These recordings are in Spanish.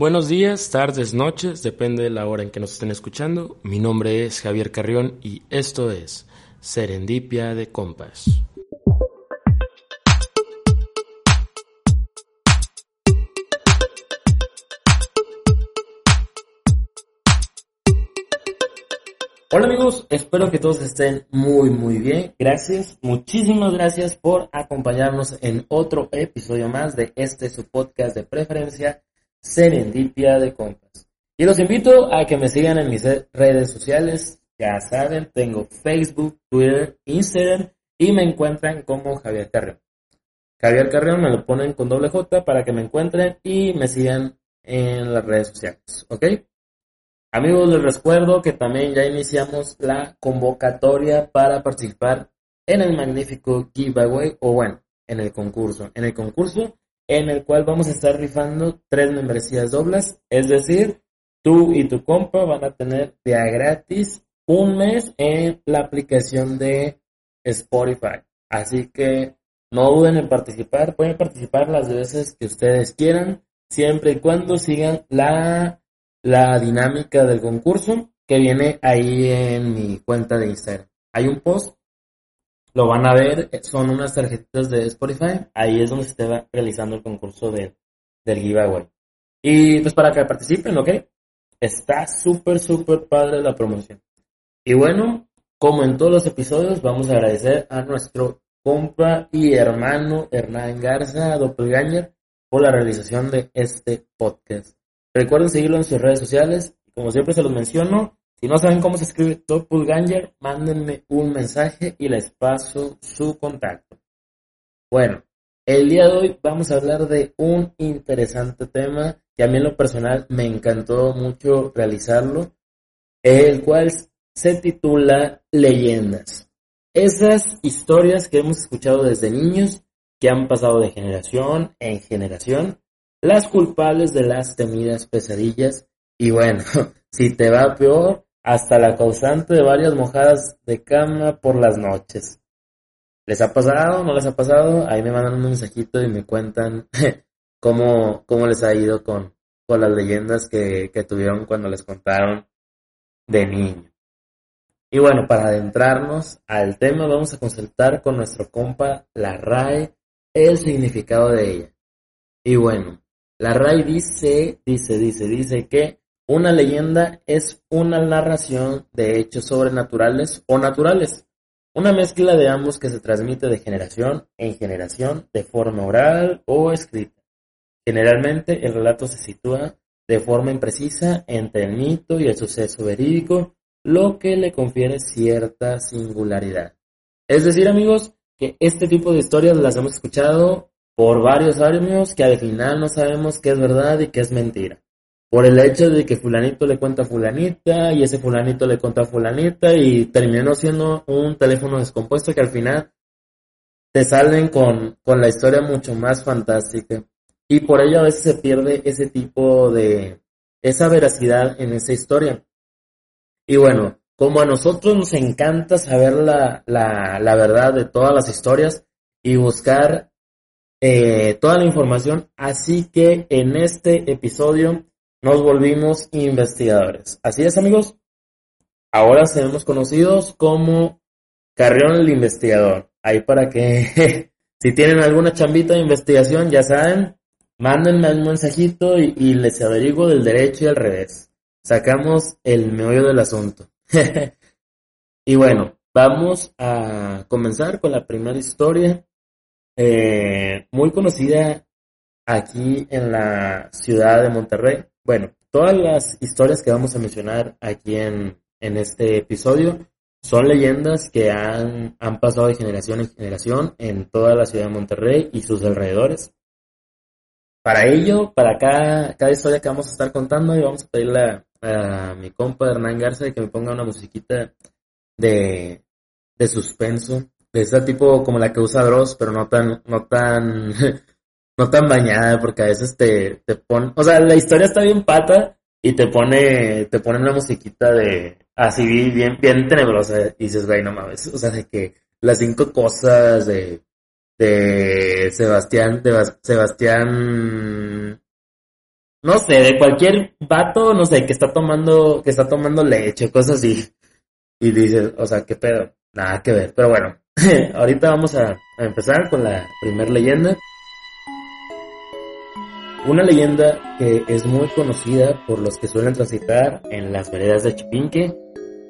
Buenos días, tardes, noches, depende de la hora en que nos estén escuchando. Mi nombre es Javier Carrión y esto es Serendipia de Compas. Hola amigos, espero que todos estén muy muy bien. Gracias, muchísimas gracias por acompañarnos en otro episodio más de este su podcast de preferencia Serendipia de Compas. Y los invito a que me sigan en mis redes sociales. Ya saben, tengo Facebook, Twitter, Instagram y me encuentran como Javier Carrión. Javier Carrión me lo ponen con doble J para que me encuentren y me sigan en las redes sociales. ¿Ok? Amigos, les recuerdo que también ya iniciamos la convocatoria para participar en el magnífico giveaway o bueno, en el concurso. En el concurso en el cual vamos a estar rifando tres membresías dobles, es decir, tú y tu compa van a tener día gratis un mes en la aplicación de Spotify. Así que no duden en participar, pueden participar las veces que ustedes quieran, siempre y cuando sigan la, la dinámica del concurso que viene ahí en mi cuenta de Instagram. Hay un post lo van a ver, eh, son unas tarjetitas de Spotify, ahí es donde se está realizando el concurso de, del giveaway. Y pues para que participen, ¿ok? Está súper, súper padre la promoción. Y bueno, como en todos los episodios, vamos a agradecer a nuestro compa y hermano Hernán Garza, Doppelganger, por la realización de este podcast. Recuerden seguirlo en sus redes sociales. Como siempre se los menciono, si no saben cómo se escribe Doppelganger, mándenme un mensaje y les paso su contacto. Bueno, el día de hoy vamos a hablar de un interesante tema que a mí en lo personal me encantó mucho realizarlo, el cual se titula Leyendas. Esas historias que hemos escuchado desde niños, que han pasado de generación en generación, las culpables de las temidas pesadillas, y bueno, si te va peor, hasta la causante de varias mojadas de cama por las noches. ¿Les ha pasado? ¿No les ha pasado? Ahí me mandan un mensajito y me cuentan cómo, cómo les ha ido con, con las leyendas que, que tuvieron cuando les contaron de niño. Y bueno, para adentrarnos al tema vamos a consultar con nuestro compa la RAE el significado de ella. Y bueno, la RAE dice, dice, dice, dice que una leyenda es una narración de hechos sobrenaturales o naturales, una mezcla de ambos que se transmite de generación en generación de forma oral o escrita. Generalmente el relato se sitúa de forma imprecisa entre el mito y el suceso verídico, lo que le confiere cierta singularidad. Es decir, amigos, que este tipo de historias las hemos escuchado por varios años que al final no sabemos qué es verdad y qué es mentira por el hecho de que fulanito le cuenta a fulanita y ese fulanito le cuenta a fulanita y terminó siendo un teléfono descompuesto que al final te salen con, con la historia mucho más fantástica. Y por ello a veces se pierde ese tipo de, esa veracidad en esa historia. Y bueno, como a nosotros nos encanta saber la, la, la verdad de todas las historias y buscar eh, toda la información, así que en este episodio nos volvimos investigadores. Así es, amigos. Ahora seremos conocidos como Carrión el Investigador. Ahí para que, si tienen alguna chambita de investigación, ya saben, mándenme un mensajito y, les averiguo del derecho y al revés. Sacamos el meollo del asunto. y bueno, vamos a comenzar con la primera historia. Eh, muy conocida aquí en la ciudad de Monterrey. Bueno, todas las historias que vamos a mencionar aquí en, este episodio son leyendas que han, han pasado de generación en generación en toda la ciudad de Monterrey y sus alrededores. para ello, para cada, cada historia que vamos a estar contando, y vamos a pedirle a, mi compa Hernán Garza que me ponga una musiquita de, de suspenso, de ese tipo como la que usa Dross, pero no tan, no tan, no tan bañada, porque a veces te, te pone, o sea, la historia está bien pata y te pone, te pone una musiquita de, así bien, bien tenebrosa, y dices, güey, no mames, o sea, de que las cinco cosas de, de Sebastián, Sebastián, no sé, de cualquier vato, no sé, que está tomando, que está tomando leche, cosas así. Y dices, o sea, qué pedo, nada que ver. Pero bueno, ahorita vamos a, a empezar con la primera leyenda. Una leyenda que es muy conocida por los que suelen transitar en las veredas de Chipinque.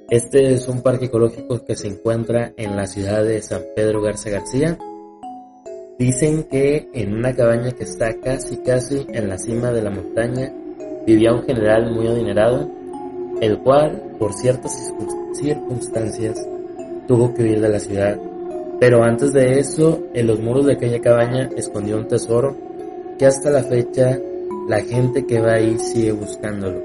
Este es un parque ecológico que se encuentra en la ciudad de San Pedro Garza García, Dicen que en una cabaña que está casi casi en la cima de la montaña vivía un general muy adinerado, el cual por ciertas circunstancias tuvo que huir de la ciudad. Pero antes de eso, en los muros de aquella cabaña escondió un tesoro que hasta la fecha la gente que va ahí sigue buscándolo.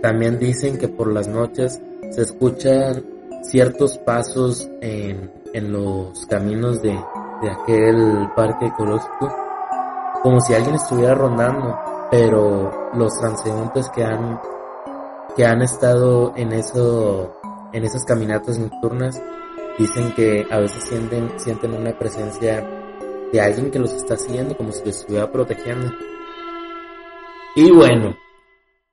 También dicen que por las noches se escuchan ciertos pasos en, en los caminos de, de aquel parque ecológico, como si alguien estuviera rondando, pero los transeúntes que han que han estado en eso en esas caminatas nocturnas dicen que a veces sienten sienten una presencia de alguien que los está siguiendo como si los estuviera protegiendo. Y bueno,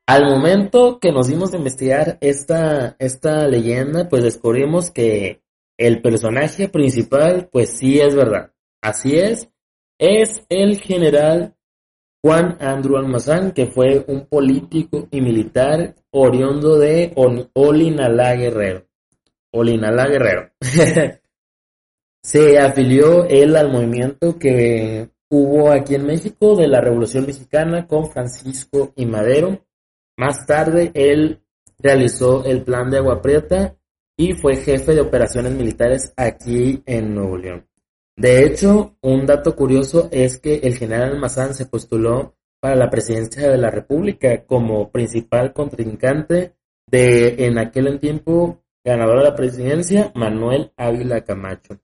al momento que nos dimos de investigar esta, esta leyenda, pues descubrimos que el personaje principal, pues sí es verdad. Así es. Es el general Juan Andrew Almazán, que fue un político y militar oriundo de Olinalá Guerrero. Olinalá Guerrero. Se afilió él al movimiento que hubo aquí en México de la Revolución Mexicana con Francisco y Madero. Más tarde él realizó el plan de Agua Prieta y fue jefe de operaciones militares aquí en Nuevo León. De hecho, un dato curioso es que el general Almazán se postuló para la presidencia de la República como principal contrincante de, en aquel tiempo, ganador de la presidencia, Manuel Ávila Camacho.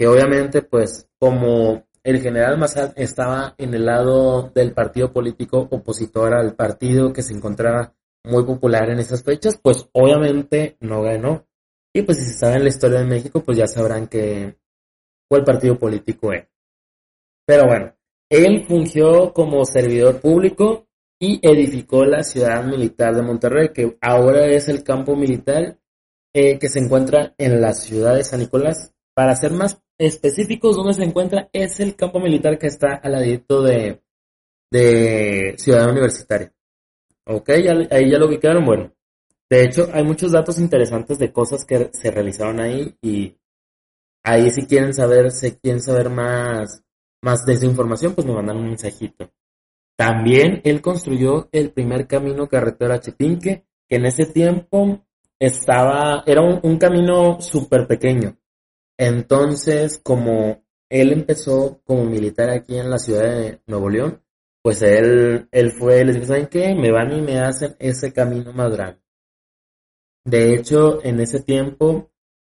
Que obviamente, pues, como el general Almazán estaba en el lado del partido político opositor al partido que se encontraba muy popular en esas fechas, pues obviamente no ganó. Y pues si se sabe la historia de México, pues ya sabrán que cuál partido político es. Pero bueno, él fungió como servidor público y edificó la ciudad militar de Monterrey, que ahora es el campo militar eh, que se encuentra en la ciudad de San Nicolás. Para ser más específicos, donde se encuentra es el campo militar que está al ladito de, de Ciudad Universitaria. Ok, ahí ya lo ubicaron. Bueno, de hecho, hay muchos datos interesantes de cosas que se realizaron ahí y ahí si quieren saber, si quieren saber más, más de esa información, pues me mandan un mensajito. También él construyó el primer camino carretera Chipinque, que en ese tiempo estaba, era un, camino súper pequeño. Entonces, como él empezó como militar aquí en la ciudad de Nuevo León, pues él, él fue, les dijo, ¿saben qué? Me van y me hacen ese camino más grande. De hecho, en ese tiempo,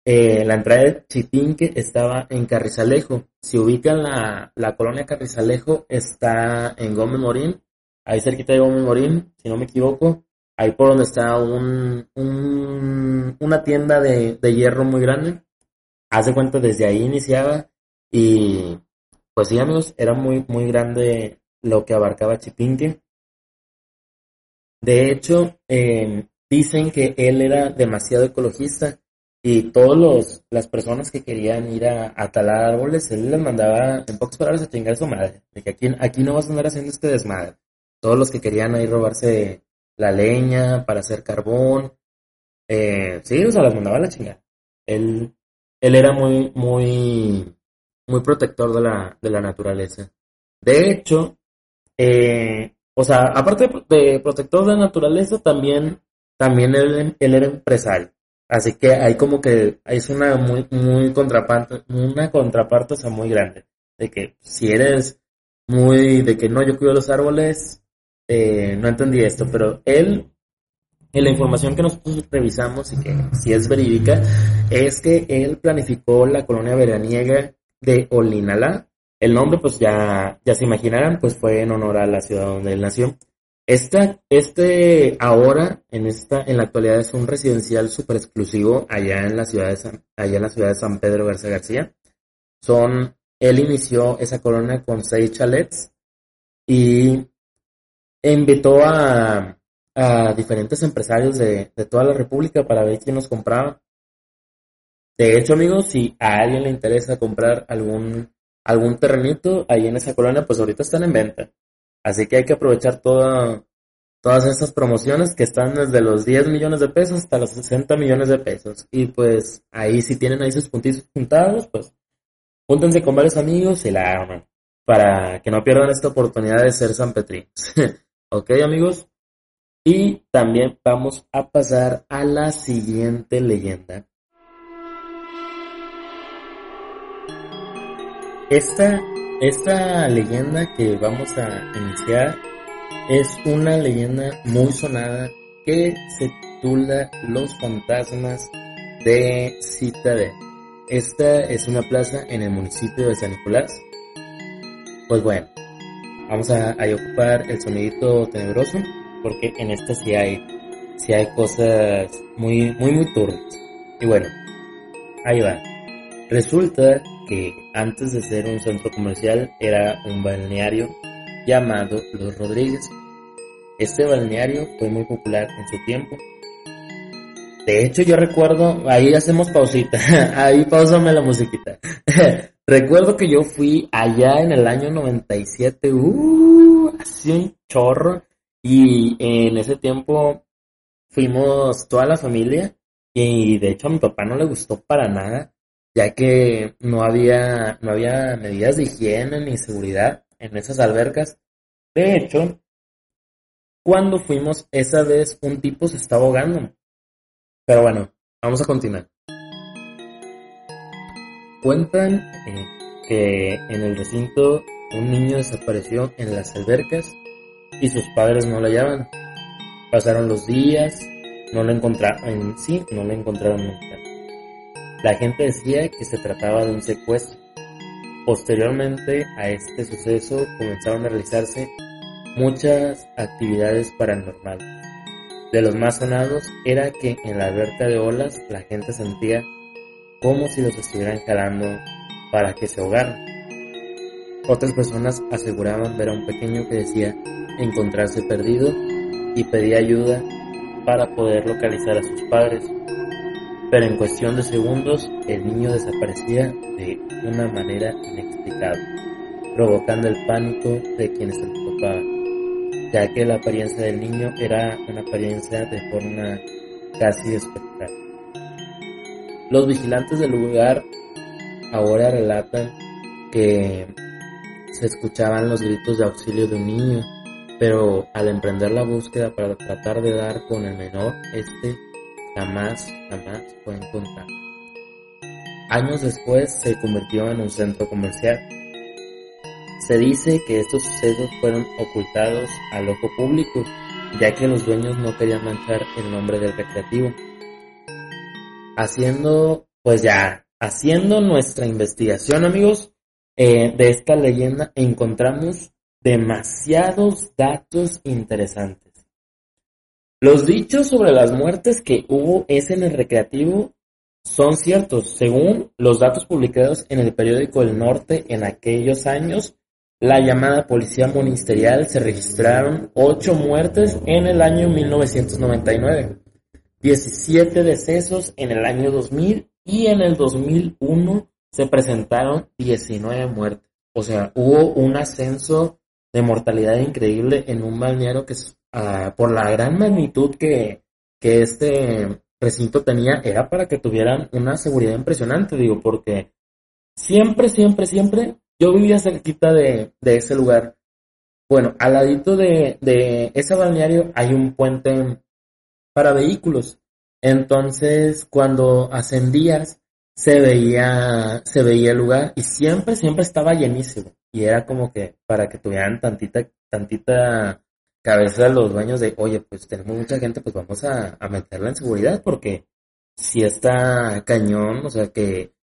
eh, la entrada de Chipinque estaba en Carrizalejo. Si ubican la, la colonia Carrizalejo, está en Gómez Morín, ahí cerquita de Gómez Morín, si no me equivoco, ahí por donde está un, un una tienda de, de hierro muy grande. Hace cuenta, desde ahí iniciaba y pues sí amigos, era muy, muy grande lo que abarcaba Chipinque. De hecho, eh, dicen que él era demasiado ecologista y todas las personas que querían ir a, talar árboles, él les mandaba en pocas palabras a chingar a su madre, de que aquí, aquí no vas a andar haciendo este desmadre. Todos los que querían ahí robarse la leña para hacer carbón, eh, sí, o sea, las mandaba a la chingada. Él, él era muy, muy, muy protector de la, de la naturaleza. De hecho, eh, o sea, aparte de protector de la naturaleza, también también él, era empresario. Así que hay como que es una muy, muy contraparte, una contraparte, muy grande. De que si eres muy de que no, yo cuido los árboles, eh, no entendí esto, pero él, en la información que nosotros revisamos y que si es verídica, es que él planificó la colonia veraniega de Olinalá. El nombre, pues ya, ya se imaginarán, pues fue en honor a la ciudad donde él nació. Esta, este ahora, en esta, en la actualidad es un residencial súper exclusivo allá en la ciudad de San, allá en la ciudad de San Pedro García García. Son, él inició esa colonia con seis chalets y invitó a, a diferentes empresarios de, de toda la República para ver quién nos compraba. De hecho, amigos, si a alguien le interesa comprar algún, algún terrenito ahí en esa colonia, pues ahorita están en venta. Así que hay que aprovechar todas estas promociones que están desde los 10 millones de pesos hasta los 60 millones de pesos. Y pues ahí si tienen ahí sus puntitos juntados, pues júntense con varios amigos y la arman. Para que no pierdan esta oportunidad de ser San Petrín. ok amigos. Y también vamos a pasar a la siguiente leyenda. Esta esta leyenda que vamos a iniciar es una leyenda muy sonada que se titula Los fantasmas de Citadel. Esta es una plaza en el municipio de San Nicolás. Pues bueno, vamos a, ocupar el sonidito tenebroso porque en esta sí hay, hay cosas muy, muy, muy turbias. Y bueno, ahí va. Resulta que antes de ser un centro comercial era un balneario llamado Los Rodríguez. Este balneario fue muy popular en su tiempo. De hecho, yo recuerdo, ahí hacemos pausita, ahí pausame la musiquita. recuerdo que yo fui allá en el año 97, uh, así un chorro, y en ese tiempo fuimos toda la familia, y de hecho a mi papá no le gustó para nada ya que no había, no había medidas de higiene ni seguridad en esas albercas. De hecho, cuando fuimos esa vez, un tipo se estaba ahogando. Pero bueno, vamos a continuar. Cuentan eh, que en el recinto un niño desapareció en las albercas y sus padres no lo hallaban. Pasaron los días, no lo encontraron, en sí, no lo encontraron nunca. La gente decía que se trataba de un secuestro. Posteriormente a este suceso comenzaron a realizarse muchas actividades paranormales. De los más sonados era que en la alberca de olas la gente sentía como si los estuvieran jalando para que se ahogaran. Otras personas aseguraban ver a un pequeño que decía encontrarse perdido y pedía ayuda para poder localizar a sus padres pero en cuestión de segundos el niño desaparecía de una manera inexplicable, provocando el pánico de quienes se lo topaban, ya que la apariencia del niño era una apariencia de forma casi espectral. Los vigilantes del lugar ahora relatan que se escuchaban los gritos de auxilio de un niño, pero al emprender la búsqueda para tratar de dar con el menor, este jamás, jamás fue encontrado. Años después se convirtió en un centro comercial. Se dice que estos sucesos fueron ocultados al ojo público, ya que los dueños no querían manchar el nombre del recreativo. Haciendo, pues ya, haciendo nuestra investigación, amigos, eh, de esta leyenda encontramos demasiados datos interesantes. Los dichos sobre las muertes que hubo es en el recreativo son ciertos. Según los datos publicados en el periódico El Norte en aquellos años, la llamada policía ministerial se registraron ocho muertes en el año 1999, 17 decesos en el año 2000 y en el 2001 se presentaron 19 muertes. O sea, hubo un ascenso de mortalidad increíble en un balneario que Ah, por la gran magnitud que, que este recinto tenía, era para que tuvieran una seguridad impresionante, digo, porque siempre, siempre, siempre yo vivía cerquita de, de ese lugar. Bueno, al ladito de, de ese balneario hay un puente para vehículos. Entonces, cuando ascendías, se veía, se veía el lugar y siempre, siempre estaba llenísimo. Y era como que para que tuvieran tantita, tantita cabeza los dueños de, oye, pues tenemos mucha gente, pues vamos a, meterla en seguridad porque si está cañón, o sea que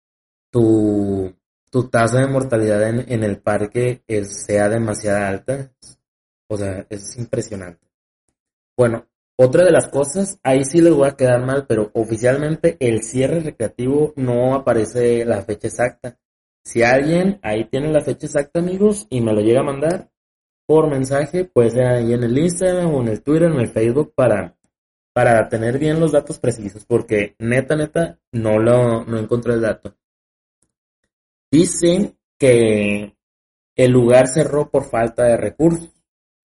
tu, tu tasa de mortalidad en, el parque sea demasiado alta, o sea, es impresionante. Bueno, otra de las cosas, ahí sí les voy a quedar mal, pero oficialmente el cierre recreativo no aparece la fecha exacta. Si alguien ahí tiene la fecha exacta, amigos, y me lo llega a mandar por mensaje, puede ser ahí en el Instagram o en el Twitter, en el Facebook, para, para tener bien los datos precisos, porque neta, neta, no lo no encontré el dato. Dicen que el lugar cerró por falta de recursos.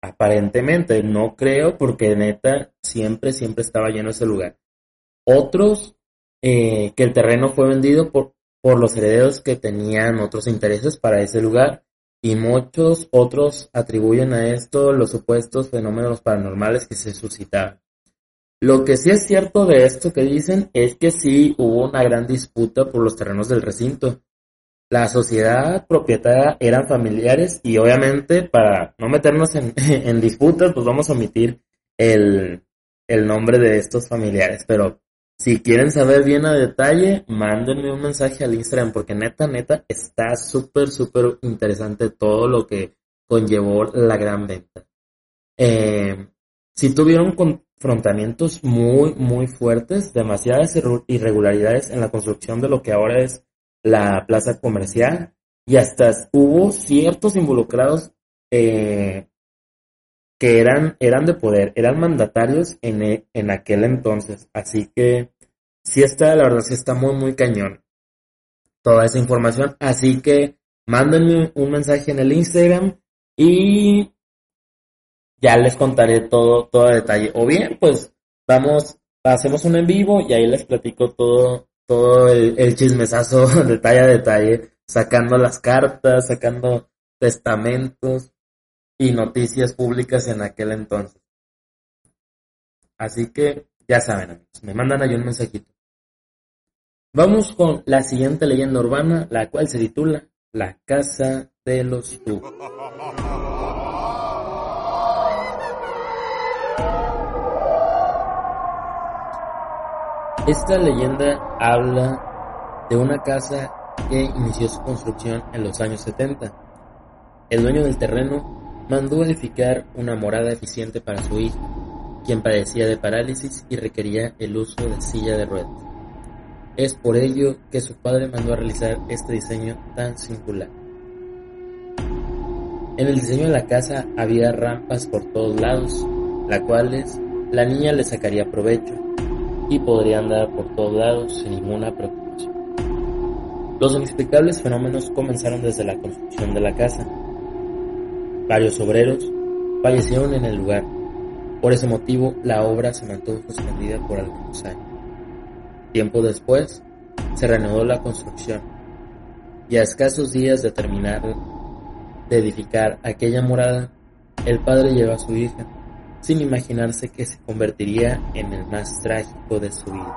Aparentemente, no creo, porque neta, siempre, siempre estaba lleno ese lugar. Otros, eh, que el terreno fue vendido por, por los herederos que tenían otros intereses para ese lugar. Y muchos otros atribuyen a esto los supuestos fenómenos paranormales que se suscitaban. Lo que sí es cierto de esto que dicen es que sí hubo una gran disputa por los terrenos del recinto la sociedad propietaria eran familiares y obviamente para no meternos en, en disputas, pues vamos a omitir el, el, nombre de estos familiares. Pero si quieren saber bien a detalle, mándenme un mensaje al Instagram porque neta, neta, está súper, súper interesante todo lo que conllevó la gran venta. Eh, si tuvieron confrontamientos muy, muy fuertes, demasiadas irregularidades en la construcción de lo que ahora es la plaza comercial y hasta hubo ciertos involucrados eh, que eran, eran de poder, eran mandatarios en, e, en aquel entonces. Así que sí está, la verdad, sí está muy, muy cañón toda esa información. Así que mándenme un mensaje en el Instagram y ya les contaré todo, todo a detalle. O bien, pues vamos, hacemos un en vivo y ahí les platico todo, todo el, chismesazo detalle a detalle, sacando las cartas, sacando testamentos y noticias públicas en aquel entonces. Así que ya saben, amigos, me mandan ahí un mensajito. Vamos con la siguiente leyenda urbana, la cual se titula La Casa de los Tubos. Esta leyenda habla de una casa que inició su construcción en los años 70. El dueño del terreno mandó edificar una morada eficiente para su hijo, quien padecía de parálisis y requería el uso de silla de ruedas. Es por ello que su padre mandó a realizar este diseño tan singular. En el diseño de la casa había rampas por todos lados, las cuales la niña le sacaría provecho y podría andar por todos lados sin ninguna preocupación. Los inexplicables fenómenos comenzaron desde la construcción de la casa. Varios obreros fallecieron en el lugar. Por ese motivo, la obra se mantuvo suspendida por algunos años. Tiempo después, se reanudó la construcción y a escasos días de terminar de edificar aquella morada, el padre lleva a su hija sin imaginarse que se convertiría en el más trágico de su vida.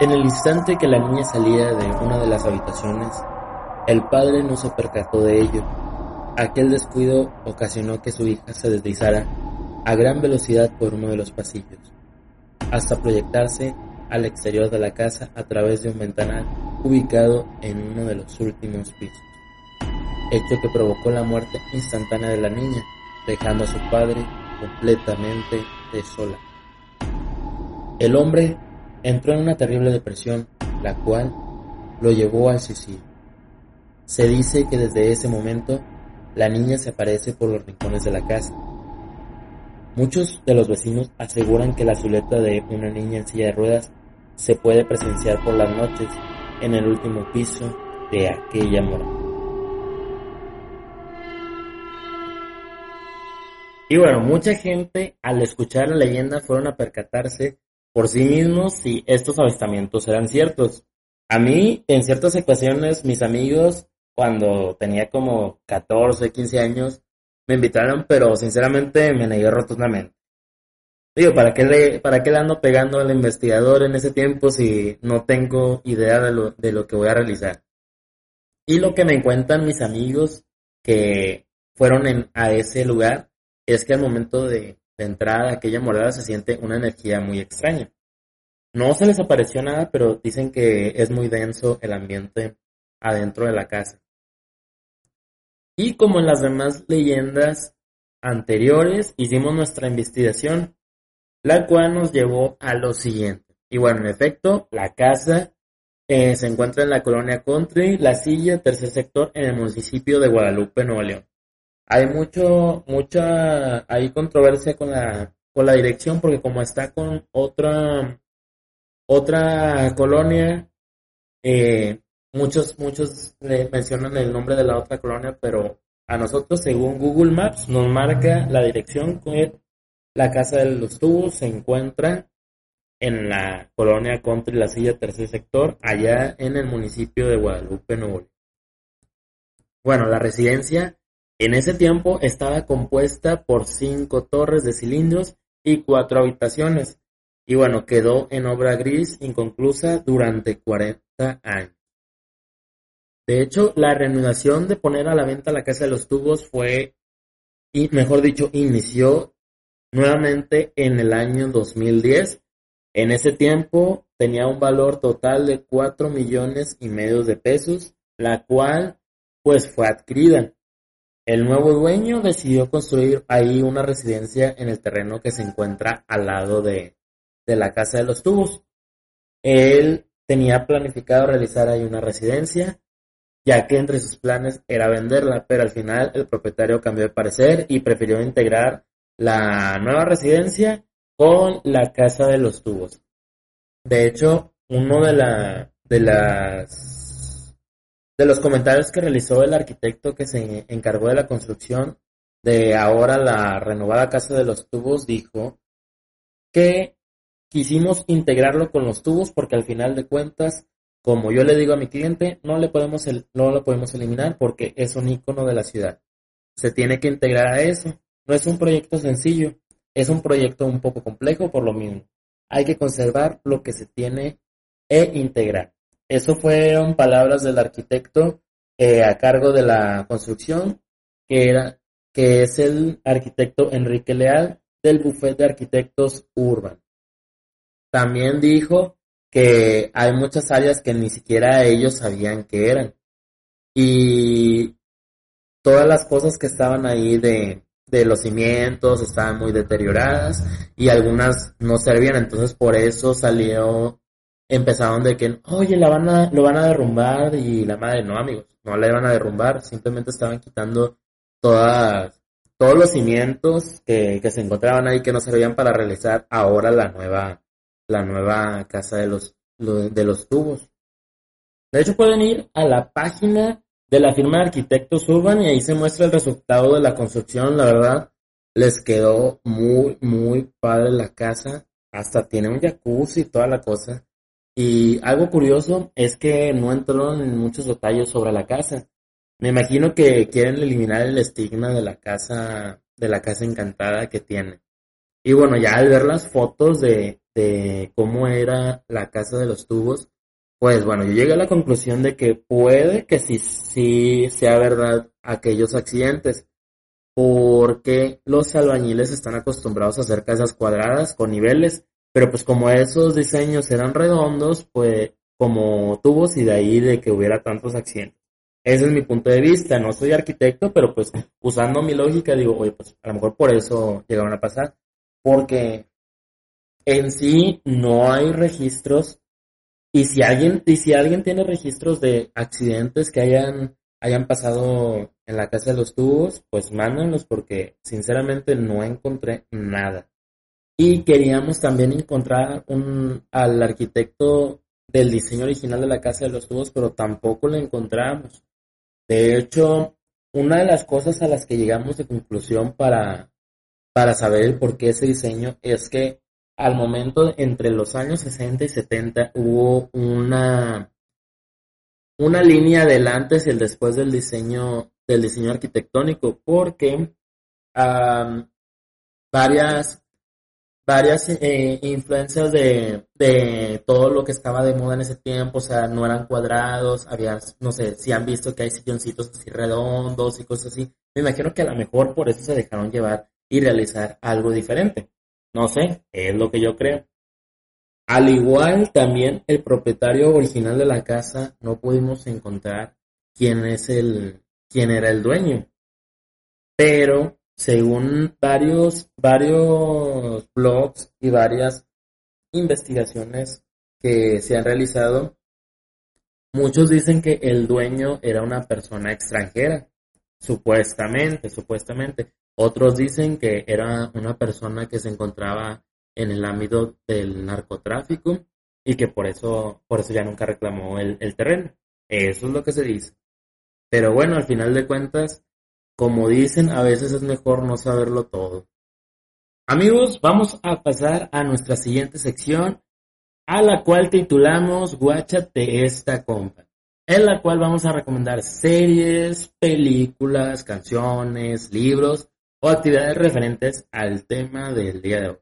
En el instante que la niña salía de una de las habitaciones, el padre no se percató de ello. Aquel descuido ocasionó que su hija se deslizara a gran velocidad por uno de los pasillos, hasta proyectarse al exterior de la casa a través de un ventanal ubicado en uno de los últimos pisos hecho que provocó la muerte instantánea de la niña, dejando a su padre completamente desolado. El hombre entró en una terrible depresión, la cual lo llevó al suicidio. Se dice que desde ese momento la niña se aparece por los rincones de la casa. Muchos de los vecinos aseguran que la silueta de una niña en silla de ruedas se puede presenciar por las noches en el último piso de aquella morada. Y bueno, mucha gente al escuchar la leyenda fueron a percatarse por sí mismos si estos avistamientos eran ciertos. A mí, en ciertas ocasiones, mis amigos, cuando tenía como 14, 15 años, me invitaron, pero sinceramente me negué rotundamente. Digo, ¿para qué, le, ¿para qué le ando pegando al investigador en ese tiempo si no tengo idea de lo, de lo que voy a realizar? Y lo que me cuentan mis amigos que fueron a ese lugar es que al momento de, de entrar a aquella morada se siente una energía muy extraña. No se les apareció nada, pero dicen que es muy denso el ambiente adentro de la casa. Y como en las demás leyendas anteriores, hicimos nuestra investigación, la cual nos llevó a lo siguiente. Y bueno, en efecto, la casa eh, se encuentra en la colonia Country, La Silla, tercer sector, en el municipio de Guadalupe, Nuevo León. Hay mucho, mucha, hay controversia con la, con la dirección porque como está con otra, otra colonia, eh, muchos, muchos le mencionan el nombre de la otra colonia, pero a nosotros, según Google Maps, nos marca la dirección que la casa de los tubos se encuentra en la colonia Country La Silla, tercer sector, allá en el municipio de Guadalupe, Nuevo. Bueno, la residencia en ese tiempo estaba compuesta por cinco torres de cilindros y cuatro habitaciones, y bueno, quedó en obra gris inconclusa durante 40 años. De hecho, la reanudación de poner a la venta la Casa de los Tubos fue, y mejor dicho, inició nuevamente en el año 2010 en ese tiempo tenía un valor total de 4 millones y medio de pesos, la cual pues fue adquirida. El nuevo dueño decidió construir ahí una residencia en el terreno que se encuentra al lado de, de la casa de los tubos. Él tenía planificado realizar ahí una residencia, ya que entre sus planes era venderla, pero al final el propietario cambió de parecer y prefirió integrar la nueva residencia con la casa de los tubos. De hecho, uno de la de las de los comentarios que realizó el arquitecto que se encargó de la construcción de ahora la renovada casa de los tubos dijo que quisimos integrarlo con los tubos porque al final de cuentas, como yo le digo a mi cliente, no le podemos no lo podemos eliminar porque es un icono de la ciudad. Se tiene que integrar a eso. No es un proyecto sencillo. Es un proyecto un poco complejo por lo mismo. Hay que conservar lo que se tiene e integrar. Eso fueron palabras del arquitecto eh, a cargo de la construcción, que, era, que es el arquitecto Enrique Leal del Buffet de Arquitectos Urban. También dijo que hay muchas áreas que ni siquiera ellos sabían que eran. Y todas las cosas que estaban ahí de, de los cimientos estaban muy deterioradas y algunas no servían, entonces por eso salió, empezaron de que, oye, la van a, lo van a derrumbar y la madre, no amigos, no la iban a derrumbar, simplemente estaban quitando todas, todos los cimientos que, que se encontraban ahí que no servían para realizar ahora la nueva, la nueva casa de los, de los tubos. De hecho pueden ir a la página de la firma de arquitectos Urban y ahí se muestra el resultado de la construcción. La verdad, les quedó muy, muy padre la casa. Hasta tiene un jacuzzi y toda la cosa. Y algo curioso es que no entraron en muchos detalles sobre la casa. Me imagino que quieren eliminar el estigma de la casa, de la casa encantada que tiene. Y bueno, ya al ver las fotos de, de cómo era la casa de los tubos, pues bueno, yo llegué a la conclusión de que puede que sí, sí sea verdad aquellos accidentes, porque los albañiles están acostumbrados a hacer casas cuadradas con niveles, pero pues como esos diseños eran redondos, pues como tubos y de ahí de que hubiera tantos accidentes. Ese es mi punto de vista, no soy arquitecto, pero pues usando mi lógica digo, oye, pues a lo mejor por eso llegaron a pasar, porque en sí no hay registros y si alguien, y si alguien tiene registros de accidentes que hayan, hayan pasado en la casa de los tubos, pues mándenlos porque sinceramente no encontré nada. Y queríamos también encontrar un, al arquitecto del diseño original de la casa de los tubos, pero tampoco lo encontramos. De hecho, una de las cosas a las que llegamos de conclusión para, para saber por qué ese diseño es que al momento entre los años 60 y 70 hubo una, una línea del antes y el después del diseño, del diseño arquitectónico, porque varias, varias eh, influencias de, de todo lo que estaba de moda en ese tiempo, o sea, no eran cuadrados, había, no sé, si han visto que hay silloncitos así redondos y cosas así. Me imagino que a lo mejor por eso se dejaron llevar y realizar algo diferente. No sé, es lo que yo creo. Al igual también el propietario original de la casa no pudimos encontrar quién es el quién era el dueño. Pero según varios, varios blogs y varias investigaciones que se han realizado, muchos dicen que el dueño era una persona extranjera, supuestamente, supuestamente. Otros dicen que era una persona que se encontraba en el ámbito del narcotráfico y que por eso, por eso ya nunca reclamó el, el terreno. Eso es lo que se dice. Pero bueno, al final de cuentas, como dicen, a veces es mejor no saberlo todo. Amigos, vamos a pasar a nuestra siguiente sección, a la cual titulamos Guáchate esta compa, en la cual vamos a recomendar series, películas, canciones, libros o actividades referentes al tema del día de hoy.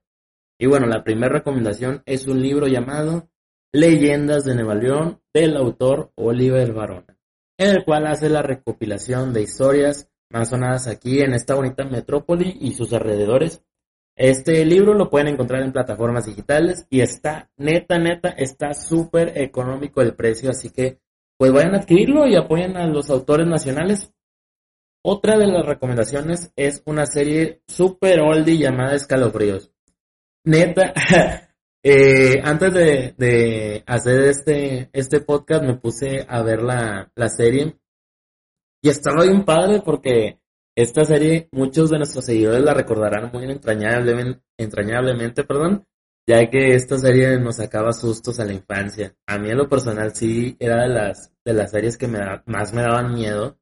Y bueno, la primera recomendación es un libro llamado Leyendas de Nueva del autor Oliver Barona, en el cual hace la recopilación de historias más aquí en esta bonita metrópoli y sus alrededores. Este libro lo pueden encontrar en plataformas digitales y está, neta, neta, está súper económico el precio, así que pues vayan a adquirirlo y apoyen a los autores nacionales. Otra de las recomendaciones es una serie súper oldie llamada Escalofríos. Neta, eh, antes de, hacer este, este podcast me puse a ver la, la serie y estaba bien padre porque esta serie, muchos de nuestros seguidores la recordarán muy entrañablemente, entrañablemente, perdón, ya que esta serie nos sacaba sustos a la infancia. A mí en lo personal sí era de las, de las series que me más me daban miedo,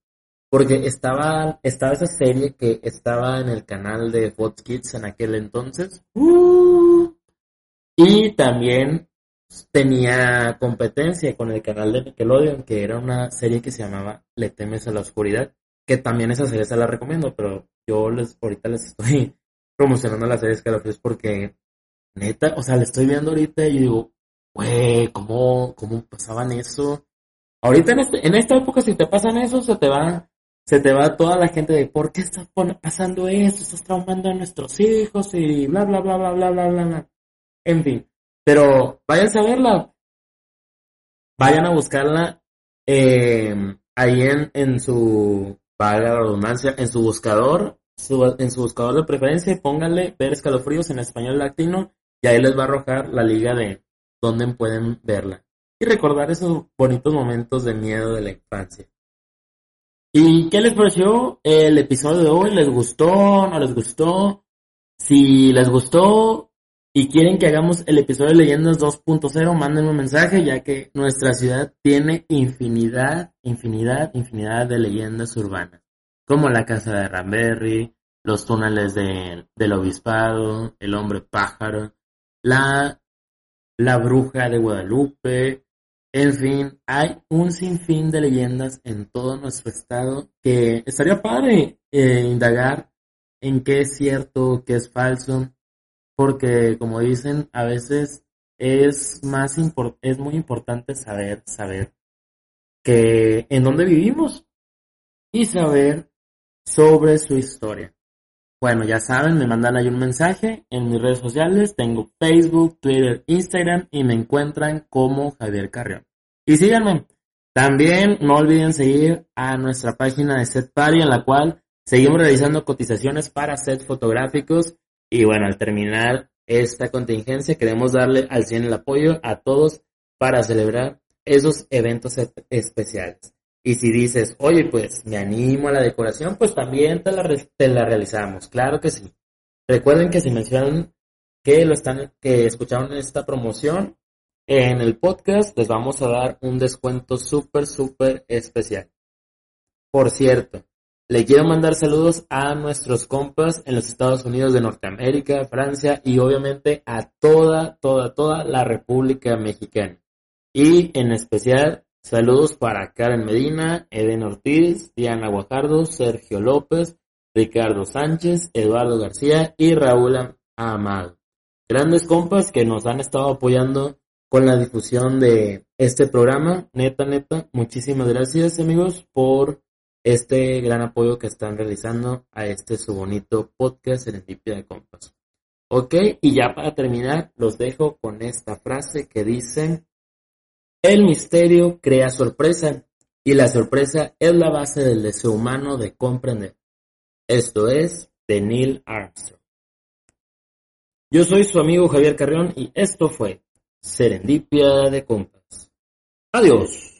porque estaba, estaba esa serie que estaba en el canal de Fox Kids en aquel entonces. Uh. y también tenía competencia con el canal de Nickelodeon, que era una serie que se llamaba Le temes a la oscuridad, que también esa serie se la recomiendo, pero yo les ahorita les estoy promocionando la serie Escalofríos porque neta, o sea, le estoy viendo ahorita y digo, güey, ¿cómo, ¿cómo pasaban eso? Ahorita en, este, en esta época si te pasan eso, se te va se te va toda la gente de ¿por qué está pasando esto? Estás traumando a nuestros hijos y bla bla bla bla bla bla bla. En fin, pero vayan a verla. Vayan a buscarla eh, ahí en, en su, valga la redundancia, en su buscador, en su buscador de preferencia pónganle ver escalofríos en español latino y ahí les va a arrojar la liga de donde pueden verla. Y recordar esos bonitos momentos de miedo de la infancia. ¿Y qué les pareció el episodio de hoy? ¿Les gustó? ¿No les gustó? Si les gustó, y quieren que hagamos el episodio de Leyendas 2.0, mándenme un mensaje, ya que nuestra ciudad tiene infinidad, infinidad, infinidad de leyendas urbanas, como la casa de Ramberry, los túneles del obispado, el hombre pájaro, la, la bruja de Guadalupe, en fin, hay un sinfín de leyendas en todo nuestro estado que estaría padre eh, indagar en qué es cierto, qué es falso, porque como dicen, a veces es más es muy importante saber, saber que en dónde vivimos y saber sobre su historia. Bueno, ya saben, me mandan ahí un mensaje en mis redes sociales. Tengo Facebook, Twitter, Instagram y me encuentran como Javier Carrión. Y síganme. También no olviden seguir a nuestra página de Set Party en la cual seguimos realizando cotizaciones para sets fotográficos y bueno, al terminar esta contingencia, queremos darle al 100 el apoyo a todos para celebrar esos eventos especiales. Y si dices, oye, pues me animo a la decoración, pues también te la, realizamos. Claro que sí. Recuerden que si mencionan que lo están, que escucharon esta promoción en el podcast, les vamos a dar un descuento súper, súper especial. Por cierto, le quiero mandar saludos a nuestros compas en los Estados Unidos de Norteamérica, Francia y obviamente a toda, toda, toda la República Mexicana. Y en especial saludos para Karen Medina, Eden Ortiz, Diana Guajardo, Sergio López, Ricardo Sánchez, Eduardo García y Raúl Amado. grandes compas que nos han estado apoyando con la difusión de este programa. Neta, neta, muchísimas gracias amigos por este gran apoyo que están realizando a este su bonito podcast Serendipia de Compas. Ok, y ya para terminar, los dejo con esta frase que dice, el misterio crea sorpresa y la sorpresa es la base del deseo humano de comprender. Esto es de Neil Armstrong. Yo soy su amigo Javier Carrión y esto fue Serendipia de Compas. Adiós.